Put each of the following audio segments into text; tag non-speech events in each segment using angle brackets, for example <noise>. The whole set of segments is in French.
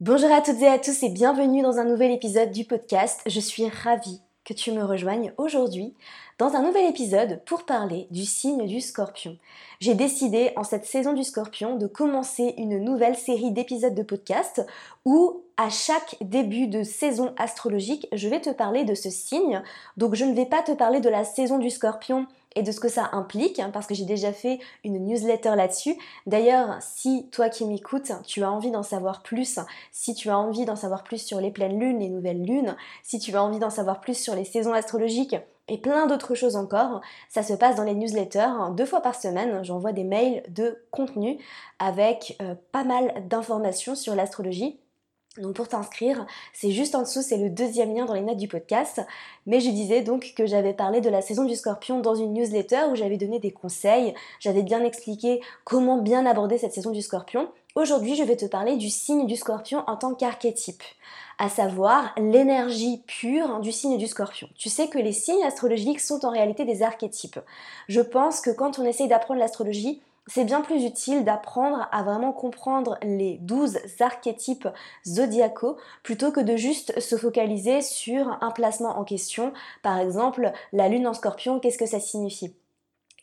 Bonjour à toutes et à tous et bienvenue dans un nouvel épisode du podcast. Je suis ravie que tu me rejoignes aujourd'hui dans un nouvel épisode pour parler du signe du scorpion. J'ai décidé en cette saison du scorpion de commencer une nouvelle série d'épisodes de podcast où à chaque début de saison astrologique, je vais te parler de ce signe. Donc je ne vais pas te parler de la saison du scorpion et de ce que ça implique, hein, parce que j'ai déjà fait une newsletter là-dessus. D'ailleurs, si toi qui m'écoutes, tu as envie d'en savoir plus, si tu as envie d'en savoir plus sur les pleines lunes, les nouvelles lunes, si tu as envie d'en savoir plus sur les saisons astrologiques, et plein d'autres choses encore. Ça se passe dans les newsletters. Deux fois par semaine, j'envoie des mails de contenu avec euh, pas mal d'informations sur l'astrologie. Donc pour t'inscrire, c'est juste en dessous, c'est le deuxième lien dans les notes du podcast. Mais je disais donc que j'avais parlé de la saison du scorpion dans une newsletter où j'avais donné des conseils, j'avais bien expliqué comment bien aborder cette saison du scorpion. Aujourd'hui, je vais te parler du signe du scorpion en tant qu'archétype, à savoir l'énergie pure du signe du scorpion. Tu sais que les signes astrologiques sont en réalité des archétypes. Je pense que quand on essaye d'apprendre l'astrologie, c'est bien plus utile d'apprendre à vraiment comprendre les 12 archétypes zodiacaux plutôt que de juste se focaliser sur un placement en question. Par exemple, la lune en scorpion, qu'est-ce que ça signifie?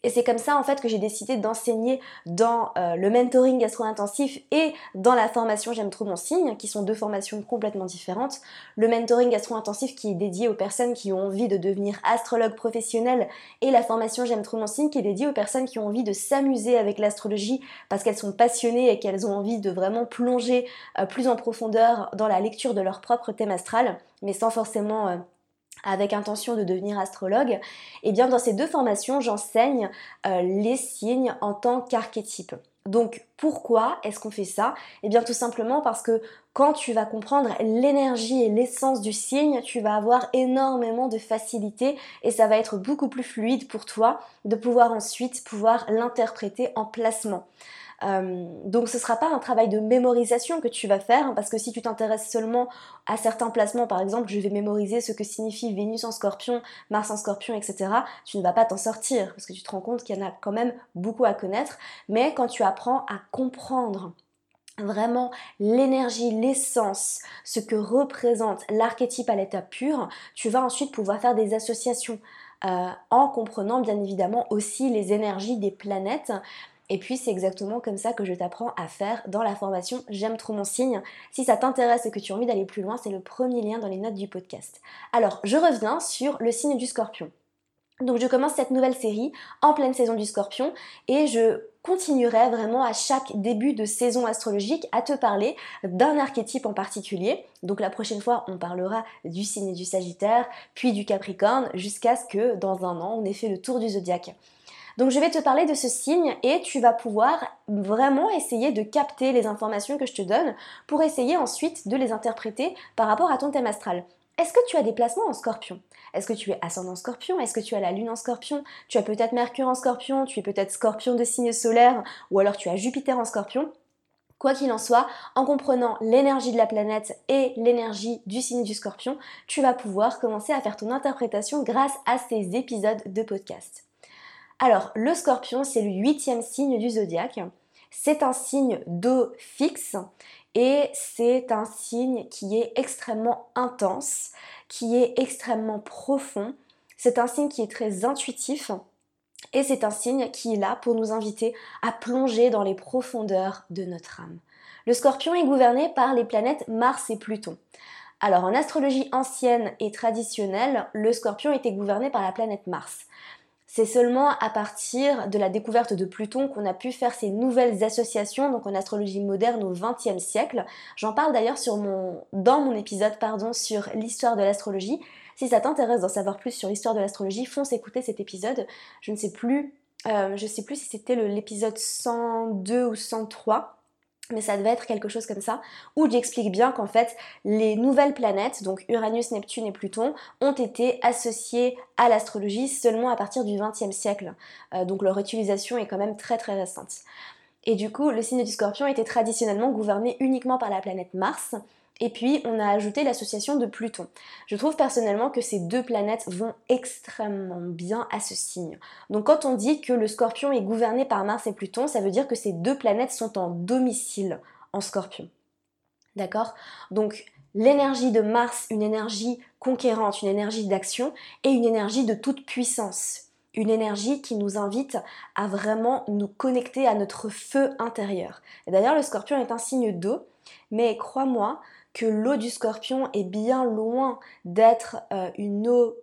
Et c'est comme ça en fait que j'ai décidé d'enseigner dans euh, le mentoring gastro-intensif et dans la formation J'aime trop mon signe, qui sont deux formations complètement différentes. Le mentoring gastro-intensif qui est dédié aux personnes qui ont envie de devenir astrologue professionnel et la formation J'aime trop mon signe qui est dédiée aux personnes qui ont envie de s'amuser avec l'astrologie parce qu'elles sont passionnées et qu'elles ont envie de vraiment plonger euh, plus en profondeur dans la lecture de leur propre thème astral, mais sans forcément... Avec intention de devenir astrologue, et eh bien dans ces deux formations, j'enseigne euh, les signes en tant qu'archétype. Donc pourquoi est-ce qu'on fait ça? Eh bien tout simplement parce que quand tu vas comprendre l'énergie et l'essence du signe, tu vas avoir énormément de facilité et ça va être beaucoup plus fluide pour toi de pouvoir ensuite pouvoir l'interpréter en placement. Euh, donc ce ne sera pas un travail de mémorisation que tu vas faire, hein, parce que si tu t'intéresses seulement à certains placements, par exemple, je vais mémoriser ce que signifie Vénus en scorpion, Mars en scorpion, etc., tu ne vas pas t'en sortir, parce que tu te rends compte qu'il y en a quand même beaucoup à connaître, mais quand tu apprends à comprendre vraiment l'énergie, l'essence, ce que représente l'archétype à l'état pur, tu vas ensuite pouvoir faire des associations. Euh, en comprenant bien évidemment aussi les énergies des planètes et puis c'est exactement comme ça que je t'apprends à faire dans la formation J'aime trop mon signe. Si ça t'intéresse et que tu as envie d'aller plus loin, c'est le premier lien dans les notes du podcast. Alors je reviens sur le signe du scorpion. Donc je commence cette nouvelle série en pleine saison du scorpion et je continuerai vraiment à chaque début de saison astrologique à te parler d'un archétype en particulier. Donc la prochaine fois, on parlera du signe du Sagittaire, puis du Capricorne, jusqu'à ce que dans un an, on ait fait le tour du zodiaque. Donc je vais te parler de ce signe et tu vas pouvoir vraiment essayer de capter les informations que je te donne pour essayer ensuite de les interpréter par rapport à ton thème astral. Est-ce que tu as des placements en scorpion? Est-ce que tu es ascendant scorpion? Est-ce que tu as la lune en scorpion? Tu as peut-être Mercure en scorpion, tu es peut-être scorpion de signe solaire ou alors tu as Jupiter en scorpion Quoi qu'il en soit, en comprenant l'énergie de la planète et l'énergie du signe du scorpion, tu vas pouvoir commencer à faire ton interprétation grâce à ces épisodes de podcast. Alors, le scorpion, c'est le huitième signe du zodiaque. C'est un signe d'eau fixe et c'est un signe qui est extrêmement intense, qui est extrêmement profond. C'est un signe qui est très intuitif et c'est un signe qui est là pour nous inviter à plonger dans les profondeurs de notre âme. Le scorpion est gouverné par les planètes Mars et Pluton. Alors en astrologie ancienne et traditionnelle, le scorpion était gouverné par la planète Mars. C'est seulement à partir de la découverte de Pluton qu'on a pu faire ces nouvelles associations, donc en astrologie moderne au XXe siècle. J'en parle d'ailleurs dans mon épisode pardon, sur l'histoire de l'astrologie. Si ça t'intéresse d'en savoir plus sur l'histoire de l'astrologie, fonce écouter cet épisode. Je ne sais plus, euh, je sais plus si c'était l'épisode 102 ou 103 mais ça devait être quelque chose comme ça, où j'explique bien qu'en fait les nouvelles planètes, donc Uranus, Neptune et Pluton, ont été associées à l'astrologie seulement à partir du XXe siècle. Euh, donc leur utilisation est quand même très très récente. Et du coup, le signe du scorpion était traditionnellement gouverné uniquement par la planète Mars, et puis, on a ajouté l'association de Pluton. Je trouve personnellement que ces deux planètes vont extrêmement bien à ce signe. Donc quand on dit que le scorpion est gouverné par Mars et Pluton, ça veut dire que ces deux planètes sont en domicile en scorpion. D'accord? Donc l'énergie de Mars, une énergie conquérante, une énergie d'action et une énergie de toute puissance. Une énergie qui nous invite à vraiment nous connecter à notre feu intérieur. Et d'ailleurs, le scorpion est un signe d'eau, mais crois-moi que l'eau du scorpion est bien loin d'être euh, une eau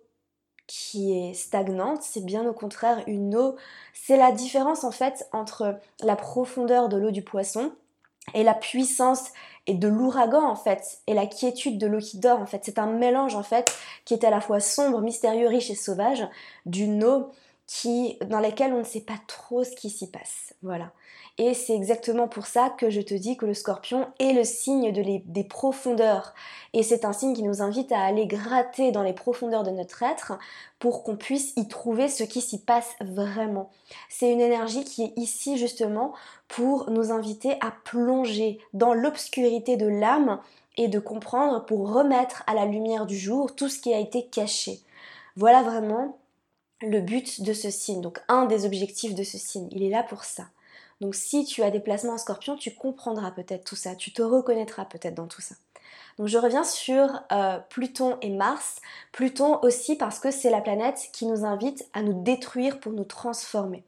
qui est stagnante, c'est bien au contraire une eau. C'est la différence en fait entre la profondeur de l'eau du poisson et la puissance et de l'ouragan en fait et la quiétude de l'eau qui dort en fait. C'est un mélange en fait qui est à la fois sombre, mystérieux, riche et sauvage d'une eau qui dans laquelle on ne sait pas trop ce qui s'y passe. Voilà. Et c'est exactement pour ça que je te dis que le scorpion est le signe de des profondeurs. Et c'est un signe qui nous invite à aller gratter dans les profondeurs de notre être pour qu'on puisse y trouver ce qui s'y passe vraiment. C'est une énergie qui est ici justement pour nous inviter à plonger dans l'obscurité de l'âme et de comprendre pour remettre à la lumière du jour tout ce qui a été caché. Voilà vraiment le but de ce signe, donc un des objectifs de ce signe. Il est là pour ça. Donc si tu as des placements en scorpion, tu comprendras peut-être tout ça, tu te reconnaîtras peut-être dans tout ça. Donc je reviens sur euh, Pluton et Mars. Pluton aussi parce que c'est la planète qui nous invite à nous détruire pour nous transformer.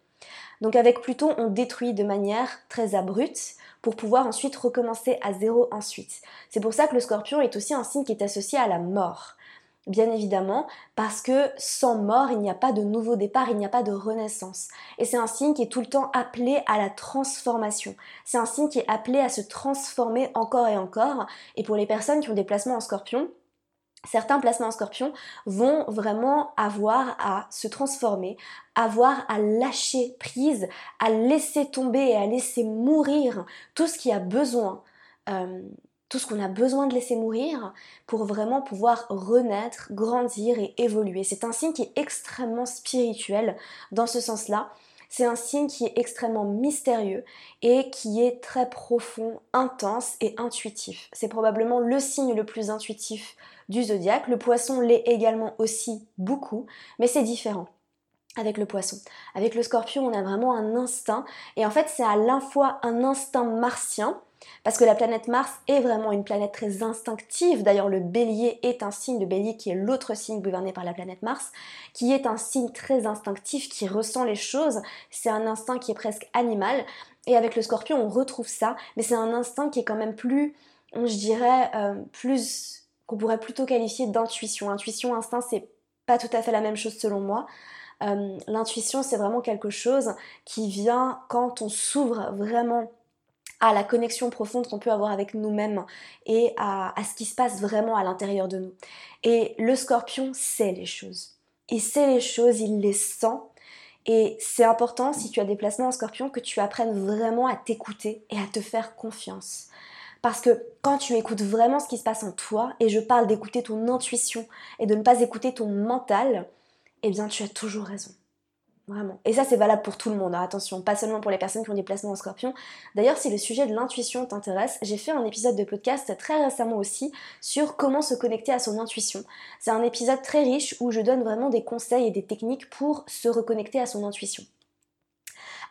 Donc avec Pluton, on détruit de manière très abrupte pour pouvoir ensuite recommencer à zéro ensuite. C'est pour ça que le scorpion est aussi un signe qui est associé à la mort bien évidemment, parce que sans mort, il n'y a pas de nouveau départ, il n'y a pas de renaissance. Et c'est un signe qui est tout le temps appelé à la transformation. C'est un signe qui est appelé à se transformer encore et encore. Et pour les personnes qui ont des placements en scorpion, certains placements en scorpion vont vraiment avoir à se transformer, avoir à lâcher prise, à laisser tomber et à laisser mourir tout ce qui a besoin. Euh, tout ce qu'on a besoin de laisser mourir pour vraiment pouvoir renaître, grandir et évoluer. C'est un signe qui est extrêmement spirituel dans ce sens-là. C'est un signe qui est extrêmement mystérieux et qui est très profond, intense et intuitif. C'est probablement le signe le plus intuitif du zodiaque. Le poisson l'est également aussi beaucoup, mais c'est différent avec le poisson. Avec le scorpion, on a vraiment un instinct et en fait, c'est à la fois un instinct martien parce que la planète Mars est vraiment une planète très instinctive. D'ailleurs, le bélier est un signe, de bélier qui est l'autre signe gouverné par la planète Mars, qui est un signe très instinctif, qui ressent les choses. C'est un instinct qui est presque animal. Et avec le scorpion, on retrouve ça, mais c'est un instinct qui est quand même plus, je dirais, euh, plus, qu'on pourrait plutôt qualifier d'intuition. Intuition, instinct, c'est pas tout à fait la même chose selon moi. Euh, l'intuition, c'est vraiment quelque chose qui vient quand on s'ouvre vraiment à la connexion profonde qu'on peut avoir avec nous-mêmes et à, ce qui se passe vraiment à l'intérieur de nous. Et le scorpion sait les choses. Il sait les choses, il les sent. Et c'est important, si tu as des placements en scorpion, que tu apprennes vraiment à t'écouter et à te faire confiance. Parce que quand tu écoutes vraiment ce qui se passe en toi, et je parle d'écouter ton intuition et de ne pas écouter ton mental, eh bien tu as toujours raison. Vraiment. Et ça, c'est valable pour tout le monde. Hein. Attention, pas seulement pour les personnes qui ont des placements en scorpion. D'ailleurs, si le sujet de l'intuition t'intéresse, j'ai fait un épisode de podcast très récemment aussi sur comment se connecter à son intuition. C'est un épisode très riche où je donne vraiment des conseils et des techniques pour se reconnecter à son intuition.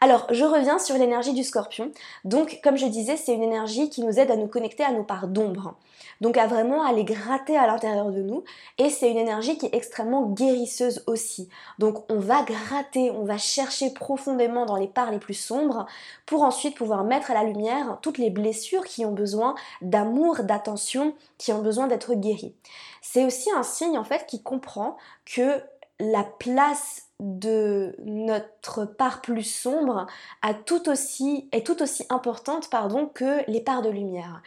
Alors, je reviens sur l'énergie du scorpion. Donc, comme je disais, c'est une énergie qui nous aide à nous connecter à nos parts d'ombre. Donc, à vraiment aller gratter à l'intérieur de nous. Et c'est une énergie qui est extrêmement guérisseuse aussi. Donc, on va gratter, on va chercher profondément dans les parts les plus sombres pour ensuite pouvoir mettre à la lumière toutes les blessures qui ont besoin d'amour, d'attention, qui ont besoin d'être guéries. C'est aussi un signe en fait qui comprend que la place de notre part plus sombre est tout aussi importante pardon, que les parts de lumière.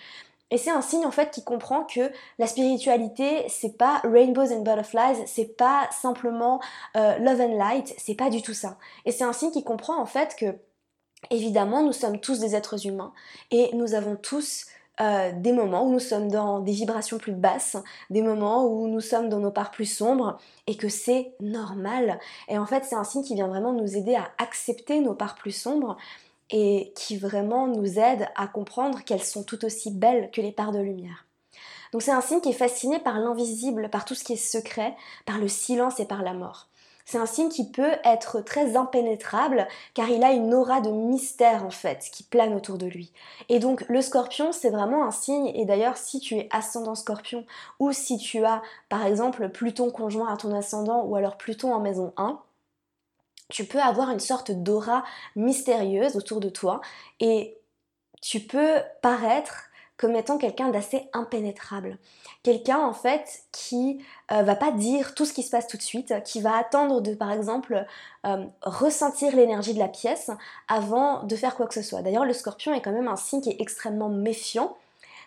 Et c'est un signe en fait qui comprend que la spiritualité, c'est pas rainbows and butterflies, c'est pas simplement euh, love and light, c'est pas du tout ça. Et c'est un signe qui comprend en fait que, évidemment, nous sommes tous des êtres humains et nous avons tous euh, des moments où nous sommes dans des vibrations plus basses, des moments où nous sommes dans nos parts plus sombres et que c'est normal. Et en fait, c'est un signe qui vient vraiment nous aider à accepter nos parts plus sombres et qui vraiment nous aide à comprendre qu'elles sont tout aussi belles que les parts de lumière. Donc c'est un signe qui est fasciné par l'invisible, par tout ce qui est secret, par le silence et par la mort. C'est un signe qui peut être très impénétrable car il a une aura de mystère en fait qui plane autour de lui. Et donc le scorpion c'est vraiment un signe et d'ailleurs si tu es ascendant scorpion ou si tu as par exemple Pluton conjoint à ton ascendant ou alors Pluton en maison 1, tu peux avoir une sorte d'aura mystérieuse autour de toi et tu peux paraître comme étant quelqu'un d'assez impénétrable. Quelqu'un en fait qui euh, va pas dire tout ce qui se passe tout de suite, qui va attendre de par exemple euh, ressentir l'énergie de la pièce avant de faire quoi que ce soit. D'ailleurs le scorpion est quand même un signe qui est extrêmement méfiant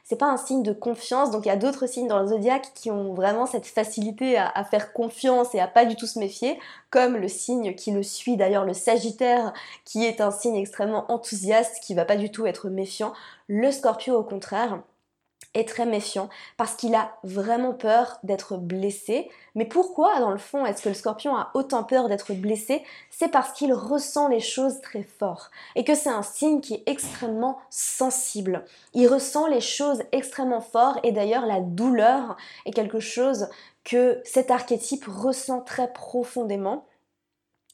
c'est pas un signe de confiance. Donc il y a d'autres signes dans le zodiaque qui ont vraiment cette facilité à, faire confiance et à pas du tout se méfier, comme le signe qui le suit d'ailleurs, le Sagittaire, qui est un signe extrêmement enthousiaste, qui va pas du tout être méfiant. Le Scorpio au contraire est très méfiant parce qu'il a vraiment peur d'être blessé. Mais pourquoi, dans le fond, est-ce que le scorpion a autant peur d'être blessé? C'est parce qu'il ressent les choses très fort et que c'est un signe qui est extrêmement sensible. Il ressent les choses extrêmement fort et d'ailleurs la douleur est quelque chose que cet archétype ressent très profondément.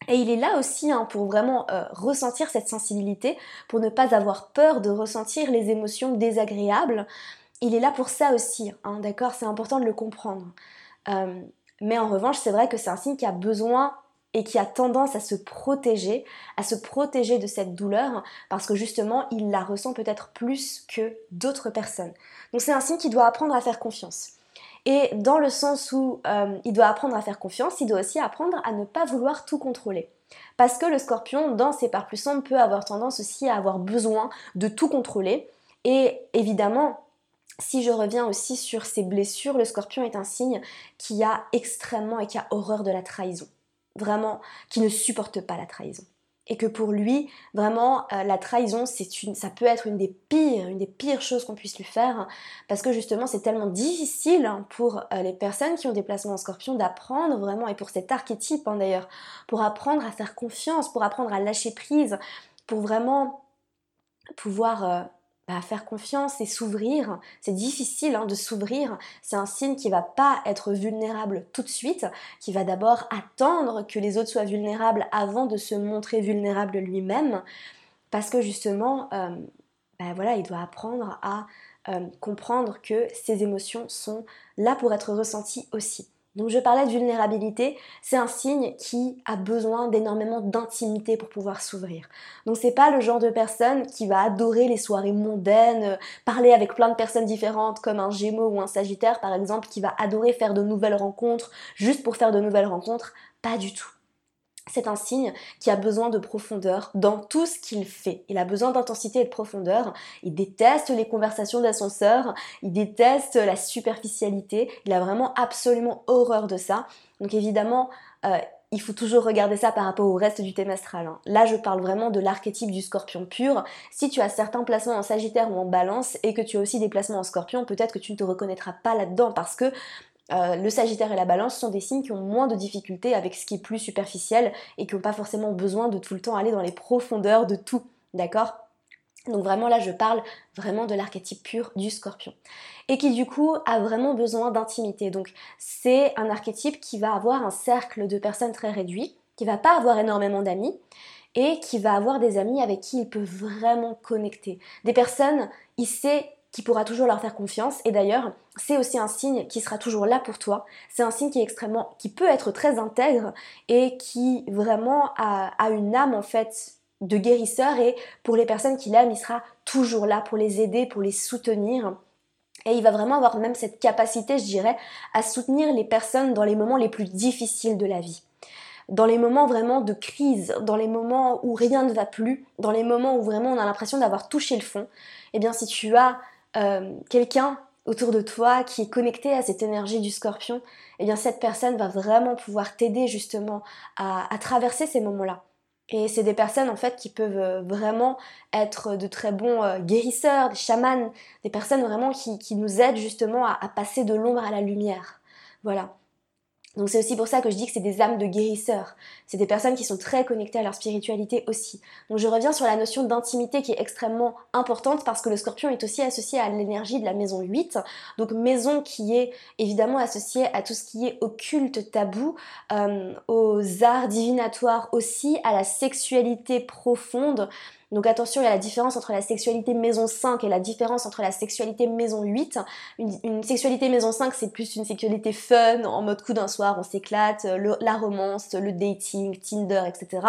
Et il est là aussi hein, pour vraiment euh, ressentir cette sensibilité, pour ne pas avoir peur de ressentir les émotions désagréables, il est là pour ça aussi, hein, d'accord C'est important de le comprendre. Euh, mais en revanche, c'est vrai que c'est un signe qui a besoin et qui a tendance à se protéger, à se protéger de cette douleur, parce que justement, il la ressent peut-être plus que d'autres personnes. Donc c'est un signe qui doit apprendre à faire confiance. Et dans le sens où euh, il doit apprendre à faire confiance, il doit aussi apprendre à ne pas vouloir tout contrôler. Parce que le scorpion, dans ses parts plus sombres, peut avoir tendance aussi à avoir besoin de tout contrôler. Et évidemment, si je reviens aussi sur ces blessures, le scorpion est un signe qui a extrêmement et qui a horreur de la trahison. Vraiment, qui ne supporte pas la trahison. Et que pour lui, vraiment, euh, la trahison, ça peut être une des pires, une des pires choses qu'on puisse lui faire, parce que justement, c'est tellement difficile pour euh, les personnes qui ont des placements en scorpion d'apprendre vraiment, et pour cet archétype hein, d'ailleurs, pour apprendre à faire confiance, pour apprendre à lâcher prise, pour vraiment pouvoir euh, bah, faire confiance et s'ouvrir. C'est difficile hein, de s'ouvrir. C'est un signe qui va pas être vulnérable tout de suite, qui va d'abord attendre que les autres soient vulnérables avant de se montrer vulnérable lui-même, parce que justement, euh, bah, voilà, il doit apprendre à euh, comprendre que ses émotions sont là pour être ressenties aussi. Donc je parlais de vulnérabilité, c'est un signe qui a besoin d'énormément d'intimité pour pouvoir s'ouvrir. Donc c'est pas le genre de personne qui va adorer les soirées mondaines, euh, parler avec plein de personnes différentes comme un Gémeaux ou un Sagittaire par exemple qui va adorer faire de nouvelles rencontres juste pour faire de nouvelles rencontres, pas du tout c'est un signe qui a besoin de profondeur dans tout ce qu'il fait. Il a besoin d'intensité et de profondeur. Il déteste les conversations d'ascenseur, il déteste la superficialité, il a vraiment absolument horreur de ça. Donc évidemment, euh, il faut toujours regarder ça par rapport au reste du thème astral. Hein. Là, je parle vraiment de l'archétype du scorpion pur. Si tu as certains placements en sagittaire ou en balance et que tu as aussi des placements en scorpion, peut-être que tu ne te reconnaîtras pas là-dedans parce que euh, le Sagittaire et la Balance sont des signes qui ont moins de difficultés avec ce qui est plus superficiel et qui n'ont pas forcément besoin de tout le temps aller dans les profondeurs de tout, d'accord? Donc vraiment là je parle vraiment de l'archétype pur du scorpion. Et qui du coup a vraiment besoin d'intimité. Donc c'est un archétype qui va avoir un cercle de personnes très réduit, qui va pas avoir énormément d'amis et qui va avoir des amis avec qui il peut vraiment connecter. Des personnes, il sait qui pourra toujours leur faire confiance. Et d'ailleurs, c'est aussi un signe qui sera toujours là pour toi. C'est un signe qui est extrêmement, qui peut être très intègre et qui vraiment a, une âme en fait de guérisseur. Et pour les personnes qui l'aiment, il sera toujours là pour les aider, pour les soutenir. Et il va vraiment avoir même cette capacité, je dirais, à soutenir les personnes dans les moments les plus difficiles de la vie dans les moments vraiment de crise, dans les moments où rien ne va plus, dans les moments où vraiment on a l'impression d'avoir touché le fond, eh bien si tu as euh, quelqu'un autour de toi qui est connecté à cette énergie du scorpion, eh bien cette personne va vraiment pouvoir t'aider justement à, traverser ces moments-là. Et c'est des personnes en fait qui peuvent euh, vraiment être de très bons euh, guérisseurs, des chamans, des personnes vraiment qui, nous aident justement à, passer de l'ombre à la lumière. Voilà. Donc c'est aussi pour ça que je dis que c'est des âmes de guérisseurs. C'est des personnes qui sont très connectées à leur spiritualité aussi. Donc je reviens sur la notion d'intimité qui est extrêmement importante parce que le scorpion est aussi associé à l'énergie de la maison 8. Donc maison qui est évidemment associée à tout ce qui est occulte, tabou, euh, aux arts divinatoires aussi, à la sexualité profonde. Donc attention, il y a la différence entre la sexualité maison 5 et la différence entre la sexualité maison 8. Une, sexualité maison 5, c'est plus une sexualité fun, en mode coup d'un soir, on s'éclate, la romance, le dating, Tinder, etc.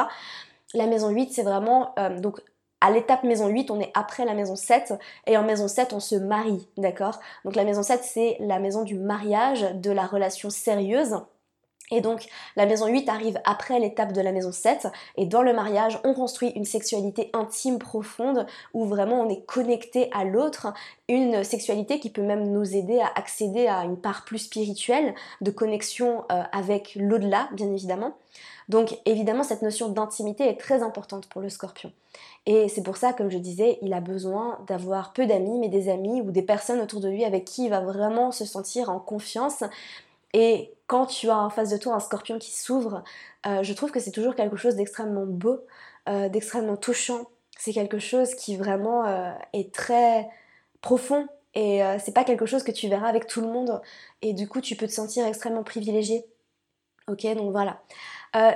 La maison 8, c'est vraiment... Euh, donc à l'étape maison 8, on est après la maison 7 et en maison 7, on se marie, d'accord? Donc la maison 7, c'est la maison du mariage, de la relation sérieuse. Et donc la maison 8 arrive après l'étape de la maison 7 et dans le mariage on construit une sexualité intime profonde où vraiment on est connecté à l'autre, une sexualité qui peut même nous aider à accéder à une part plus spirituelle de connexion euh, avec l'au-delà bien évidemment. Donc évidemment cette notion d'intimité est très importante pour le scorpion. Et c'est pour ça, comme je disais, il a besoin d'avoir peu d'amis, mais des amis ou des personnes autour de lui avec qui il va vraiment se sentir en confiance et quand tu as en face de toi un scorpion qui s'ouvre, euh, je trouve que c'est toujours quelque chose d'extrêmement beau, euh, d'extrêmement touchant. C'est quelque chose qui vraiment euh, est très profond et c'est pas quelque chose que tu verras avec tout le monde et du coup tu peux te sentir extrêmement privilégié. Ok, donc voilà.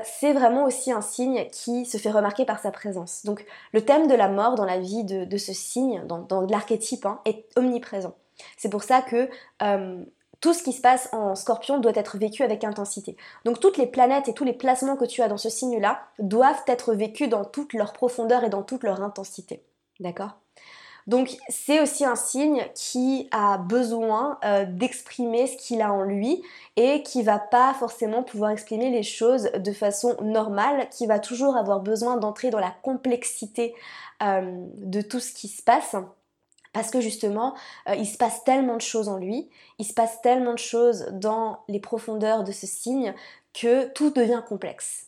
c'est vraiment aussi un signe qui se fait remarquer par sa présence. Donc le thème de la mort dans la vie de, ce signe, dans, l'archétype, hein, est omniprésent. C'est pour ça que tout ce qui se passe en scorpion doit être vécu avec intensité. Donc toutes les planètes et tous les placements que tu as dans ce signe-là doivent être vécus dans toute leur profondeur et dans toute leur intensité. D'accord? Donc c'est aussi un signe qui a besoin euh, d'exprimer ce qu'il a en lui et qui va pas forcément pouvoir exprimer les choses de façon normale, qui va toujours avoir besoin d'entrer dans la complexité euh, de tout ce qui se passe parce que justement, euh, il se passe tellement de choses en lui, il se passe tellement de choses dans les profondeurs de ce signe que tout devient complexe.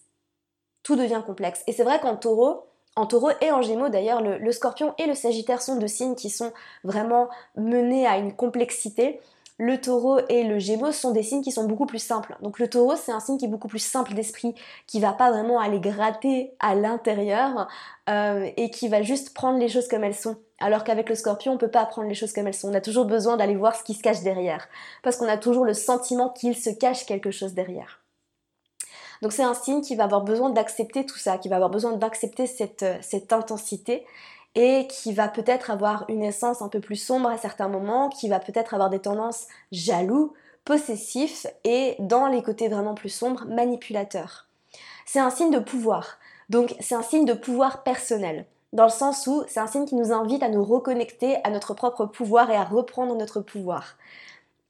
Tout devient complexe. Et c'est vrai qu'en taureau, en taureau et en gémeaux d'ailleurs, le, scorpion et le sagittaire sont deux signes qui sont vraiment menés à une complexité le taureau et le gémeaux sont des signes qui sont beaucoup plus simples. Donc le taureau, c'est un signe qui est beaucoup plus simple d'esprit, qui va pas vraiment aller gratter à l'intérieur euh, et qui va juste prendre les choses comme elles sont. Alors qu'avec le scorpion, on peut pas prendre les choses comme elles sont. On a toujours besoin d'aller voir ce qui se cache derrière. Parce qu'on a toujours le sentiment qu'il se cache quelque chose derrière. Donc c'est un signe qui va avoir besoin d'accepter tout ça, qui va avoir besoin d'accepter cette, cette intensité et qui va peut-être avoir une essence un peu plus sombre à certains moments, qui va peut-être avoir des tendances jaloux, possessifs et dans les côtés vraiment plus sombres, manipulateurs. C'est un signe de pouvoir, donc c'est un signe de pouvoir personnel, dans le sens où c'est un signe qui nous invite à nous reconnecter à notre propre pouvoir et à reprendre notre pouvoir.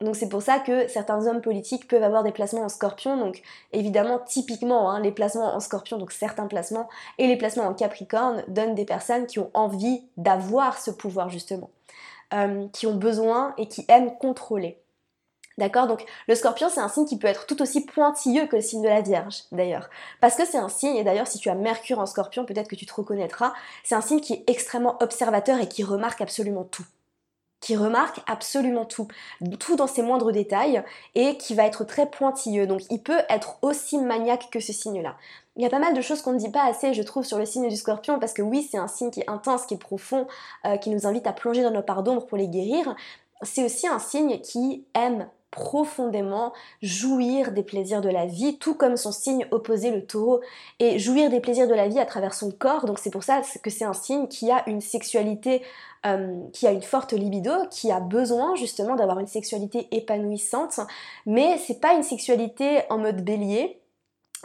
Donc c'est pour ça que certains hommes politiques peuvent avoir des placements en scorpion. Donc évidemment, typiquement, hein, les placements en scorpion, donc certains placements, et les placements en capricorne donnent des personnes qui ont envie d'avoir ce pouvoir justement, euh, qui ont besoin et qui aiment contrôler. D'accord? Donc le scorpion, c'est un signe qui peut être tout aussi pointilleux que le signe de la Vierge, d'ailleurs. Parce que c'est un signe, et d'ailleurs si tu as Mercure en scorpion, peut-être que tu te reconnaîtras, c'est un signe qui est extrêmement observateur et qui remarque absolument tout qui remarque absolument tout, tout dans ses moindres détails et qui va être très pointilleux. Donc il peut être aussi maniaque que ce signe-là. Il y a pas mal de choses qu'on ne dit pas assez, je trouve, sur le signe du scorpion, parce que oui, c'est un signe qui est intense, qui est profond, euh, qui nous invite à plonger dans nos parts d'ombre pour les guérir. C'est aussi un signe qui aime profondément jouir des plaisirs de la vie, tout comme son signe opposé, le taureau, et jouir des plaisirs de la vie à travers son corps. Donc c'est pour ça que c'est un signe qui a une sexualité, euh, qui a une forte libido, qui a besoin justement d'avoir une sexualité épanouissante, mais c'est pas une sexualité en mode bélier,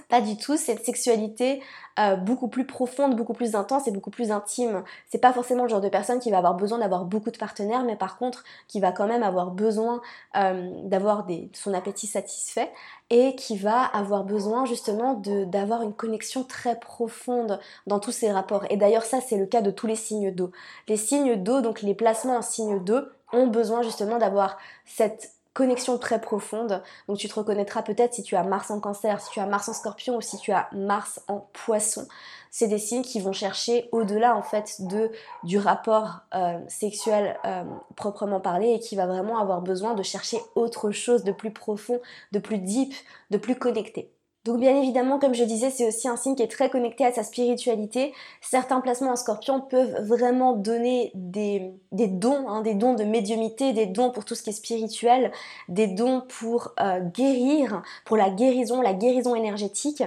pas du tout, cette sexualité euh, beaucoup plus profonde, beaucoup plus intense et beaucoup plus intime. C'est pas forcément le genre de personne qui va avoir besoin d'avoir beaucoup de partenaires, mais par contre qui va quand même avoir besoin euh, d'avoir son appétit satisfait et qui va avoir besoin justement d'avoir une connexion très profonde dans tous ces rapports. Et d'ailleurs ça c'est le cas de tous les signes d'eau. Les signes d'eau, donc les placements en signe d'eau, ont besoin justement d'avoir cette connexion très profonde. Donc tu te reconnaîtras peut-être si tu as Mars en cancer, si tu as Mars en scorpion ou si tu as Mars en poisson. C'est des signes qui vont chercher au-delà en fait de, du rapport euh, sexuel euh, proprement parlé et qui va vraiment avoir besoin de chercher autre chose de plus profond, de plus deep, de plus connecté. Donc bien évidemment, comme je disais, c'est aussi un signe qui est très connecté à sa spiritualité. Certains placements en scorpion peuvent vraiment donner des, dons, hein, des dons de médiumité, des dons pour tout ce qui est spirituel, des dons pour euh, guérir, pour la guérison, la guérison énergétique.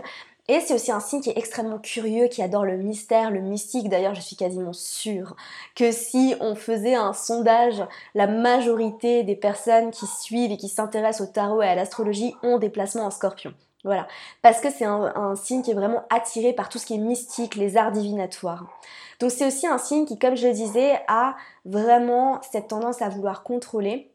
Et c'est aussi un signe qui est extrêmement curieux, qui adore le mystère, le mystique. D'ailleurs, je suis quasiment sûre que si on faisait un sondage, la majorité des personnes qui suivent et qui s'intéressent au tarot et à l'astrologie ont des placements en scorpion. Voilà, parce que c'est un, signe qui est vraiment attiré par tout ce qui est mystique, les arts divinatoires. Donc c'est aussi un signe qui, comme je le disais, a vraiment cette tendance à vouloir contrôler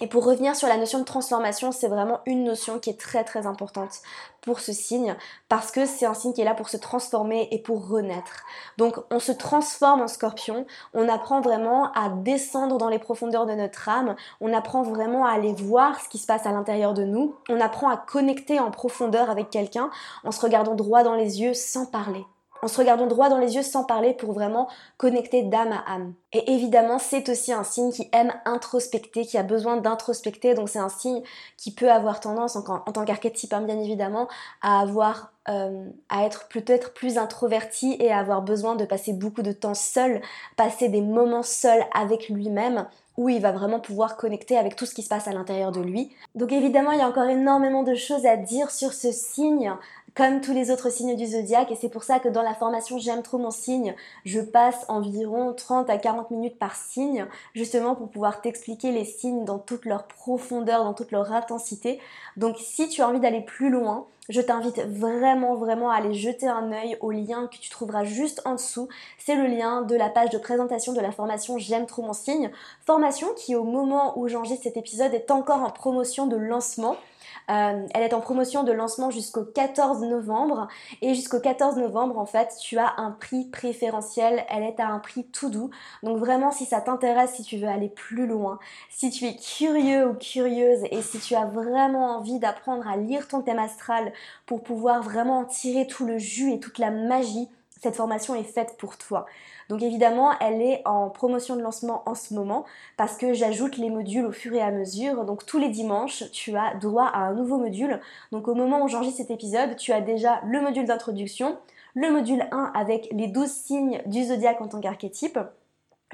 et pour revenir sur la notion de transformation, c'est vraiment une notion qui est très très importante pour ce signe parce que c'est un signe qui est là pour se transformer et pour renaître. Donc on se transforme en scorpion, on apprend vraiment à descendre dans les profondeurs de notre âme, on apprend vraiment à aller voir ce qui se passe à l'intérieur de nous, on apprend à connecter en profondeur avec quelqu'un en se regardant droit dans les yeux sans parler en se regardant droit dans les yeux sans parler pour vraiment connecter d'âme à âme. Et évidemment, c'est aussi un signe qui aime introspecter, qui a besoin d'introspecter. Donc c'est un signe qui peut avoir tendance, en, tant qu'archétype hein, bien évidemment, à avoir euh, à être peut-être plus introverti et à avoir besoin de passer beaucoup de temps seul, passer des moments seuls avec lui-même où il va vraiment pouvoir connecter avec tout ce qui se passe à l'intérieur de lui. Donc évidemment, il y a encore énormément de choses à dire sur ce signe, comme tous les autres signes du zodiaque, et c'est pour ça que dans la formation J'aime trop mon signe, je passe environ 30 à 40 minutes par signe, justement pour pouvoir t'expliquer les signes dans toute leur profondeur, dans toute leur intensité. Donc si tu as envie d'aller plus loin, je t'invite vraiment vraiment à aller jeter un œil au lien que tu trouveras juste en dessous. C'est le lien de la page de présentation de la formation J'aime trop mon signe. Formation qui au moment où j'enregistre cet épisode est encore en promotion de lancement. Euh, elle est en promotion de lancement jusqu'au 14 novembre. Et jusqu'au 14 novembre, en fait, tu as un prix préférentiel. Elle est à un prix tout doux. Donc vraiment, si ça t'intéresse, si tu veux aller plus loin, si tu es curieux ou curieuse et si tu as vraiment envie d'apprendre à lire ton thème astral pour pouvoir vraiment en tirer tout le jus et toute la magie, cette formation est faite pour toi. Donc évidemment, elle est en promotion de lancement en ce moment parce que j'ajoute les modules au fur et à mesure. Donc tous les dimanches, tu as droit à un nouveau module. Donc au moment où j'enregistre cet épisode, tu as déjà le module d'introduction, le module 1 avec les 12 signes du zodiaque en tant qu'archétype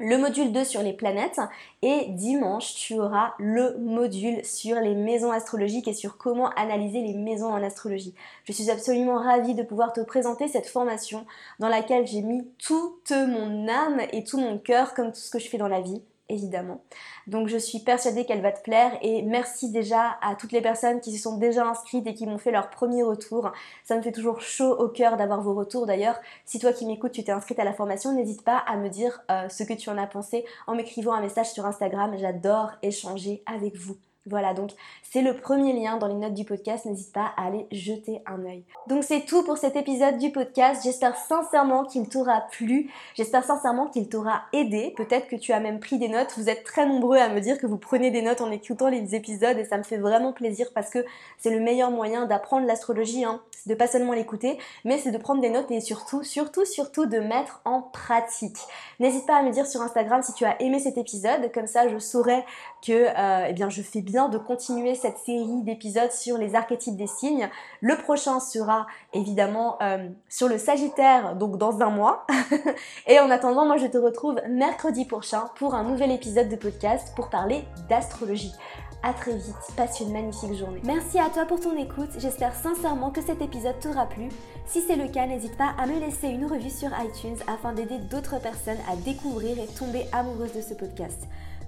le module 2 sur les planètes et dimanche tu auras le module sur les maisons astrologiques et sur comment analyser les maisons en astrologie. Je suis absolument ravie de pouvoir te présenter cette formation dans laquelle j'ai mis toute mon âme et tout mon cœur comme tout ce que je fais dans la vie évidemment. Donc je suis persuadée qu'elle va te plaire et merci déjà à toutes les personnes qui se sont déjà inscrites et qui m'ont fait leur premier retour. Ça me fait toujours chaud au cœur d'avoir vos retours. D'ailleurs, si toi qui m'écoutes, tu t'es inscrite à la formation, n'hésite pas à me dire euh, ce que tu en as pensé en m'écrivant un message sur Instagram. J'adore échanger avec vous. Voilà, donc c'est le premier lien dans les notes du podcast, n'hésite pas à aller jeter un œil. Donc c'est tout pour cet épisode du podcast, j'espère sincèrement qu'il t'aura plu, j'espère sincèrement qu'il t'aura aidé, peut-être que tu as même pris des notes, vous êtes très nombreux à me dire que vous prenez des notes en écoutant les épisodes et ça me fait vraiment plaisir parce que c'est le meilleur moyen d'apprendre l'astrologie, hein. c'est de pas seulement l'écouter, mais c'est de prendre des notes et surtout, surtout, surtout de mettre en pratique. N'hésite pas à me dire sur Instagram si tu as aimé cet épisode, comme ça je saurai que euh, eh bien, je fais bien de continuer cette série d'épisodes sur les archétypes des signes. Le prochain sera évidemment euh, sur le Sagittaire, donc dans un mois. <laughs> Et en attendant, moi je te retrouve mercredi prochain pour un nouvel épisode de podcast pour parler d'astrologie. A très vite, passe une magnifique journée. Merci à toi pour ton écoute, j'espère sincèrement que cet épisode t'aura plu. Si c'est le cas, n'hésite pas à me laisser une revue sur iTunes afin d'aider d'autres personnes à découvrir et tomber amoureuses de ce podcast.